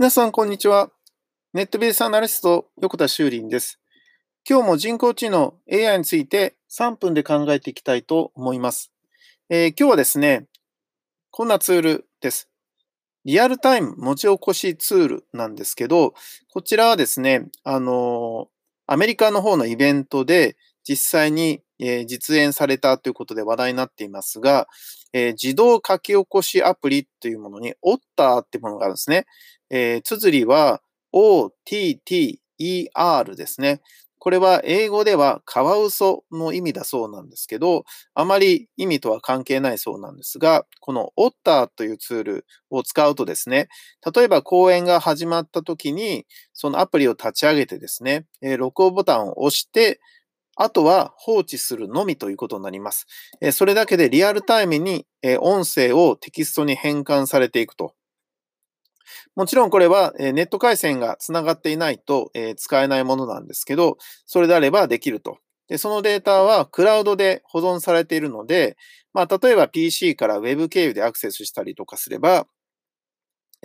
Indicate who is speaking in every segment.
Speaker 1: 皆さん、こんにちは。ネットベースアナリスト、横田修林です。今日も人工知能 AI について3分で考えていきたいと思います。えー、今日はですね、こんなツールです。リアルタイム文字起こしツールなんですけど、こちらはですね、あのー、アメリカの方のイベントで実際に、えー、実演されたということで話題になっていますが、えー、自動書き起こしアプリというものに、オッターってものがあるんですね。えー、綴りは OTTER ですね。これは英語ではカワウソの意味だそうなんですけど、あまり意味とは関係ないそうなんですが、この Otter というツールを使うとですね、例えば講演が始まった時に、そのアプリを立ち上げてですね、録音ボタンを押して、あとは放置するのみということになります。それだけでリアルタイムに音声をテキストに変換されていくともちろんこれはネット回線がつながっていないと使えないものなんですけど、それであればできると。で、そのデータはクラウドで保存されているので、まあ、例えば PC から Web 経由でアクセスしたりとかすれば、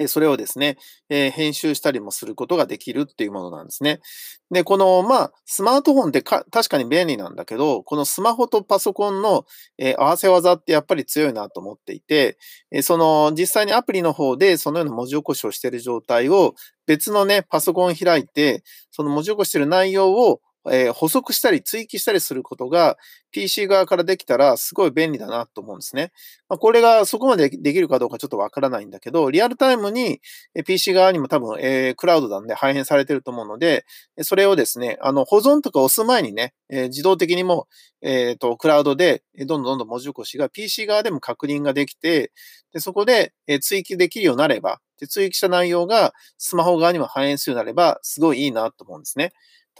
Speaker 1: それをですね、えー、編集したりもすることができるっていうものなんですね。で、この、まあ、スマートフォンってか確かに便利なんだけど、このスマホとパソコンの、えー、合わせ技ってやっぱり強いなと思っていて、えー、その、実際にアプリの方でそのような文字起こしをしている状態を別のね、パソコン開いて、その文字起こしている内容をえー、補足したり追記したりすることが PC 側からできたらすごい便利だなと思うんですね。まあ、これがそこまでできるかどうかちょっとわからないんだけど、リアルタイムに PC 側にも多分、えー、クラウドなんで配変されてると思うので、それをですね、あの保存とか押す前にね、えー、自動的にも、えっ、と、クラウドでどんどんどんどん文字起こしが PC 側でも確認ができて、でそこでえ追記できるようになれば、で追記した内容がスマホ側にも反映するようになれば、すごいいいなと思うんですね。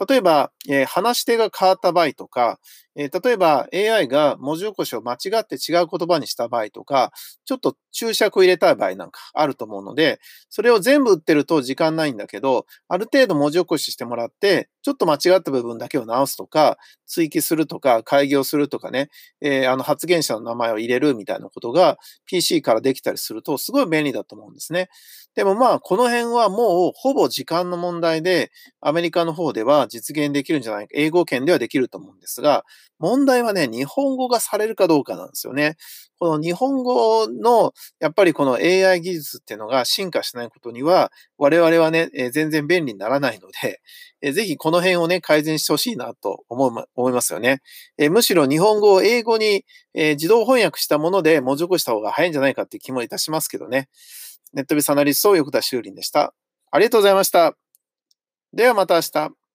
Speaker 1: 例えば、えー、話し手が変わった場合とか、え、例えば AI が文字起こしを間違って違う言葉にした場合とか、ちょっと注釈を入れたい場合なんかあると思うので、それを全部打ってると時間ないんだけど、ある程度文字起こししてもらって、ちょっと間違った部分だけを直すとか、追記するとか、開業するとかね、えー、あの発言者の名前を入れるみたいなことが PC からできたりすると、すごい便利だと思うんですね。でもまあ、この辺はもうほぼ時間の問題で、アメリカの方では実現できるんじゃないか、英語圏ではできると思うんですが、問題はね、日本語がされるかどうかなんですよね。この日本語の、やっぱりこの AI 技術っていうのが進化しないことには、我々はね、え全然便利にならないので、えぜひこの辺をね、改善してほしいなと思う、思いますよね。えむしろ日本語を英語に、え自動翻訳したもので文字起こした方が早いんじゃないかっていう気もいたしますけどね。ネットビスアナリスト、横田修林でした。ありがとうございました。ではまた明日。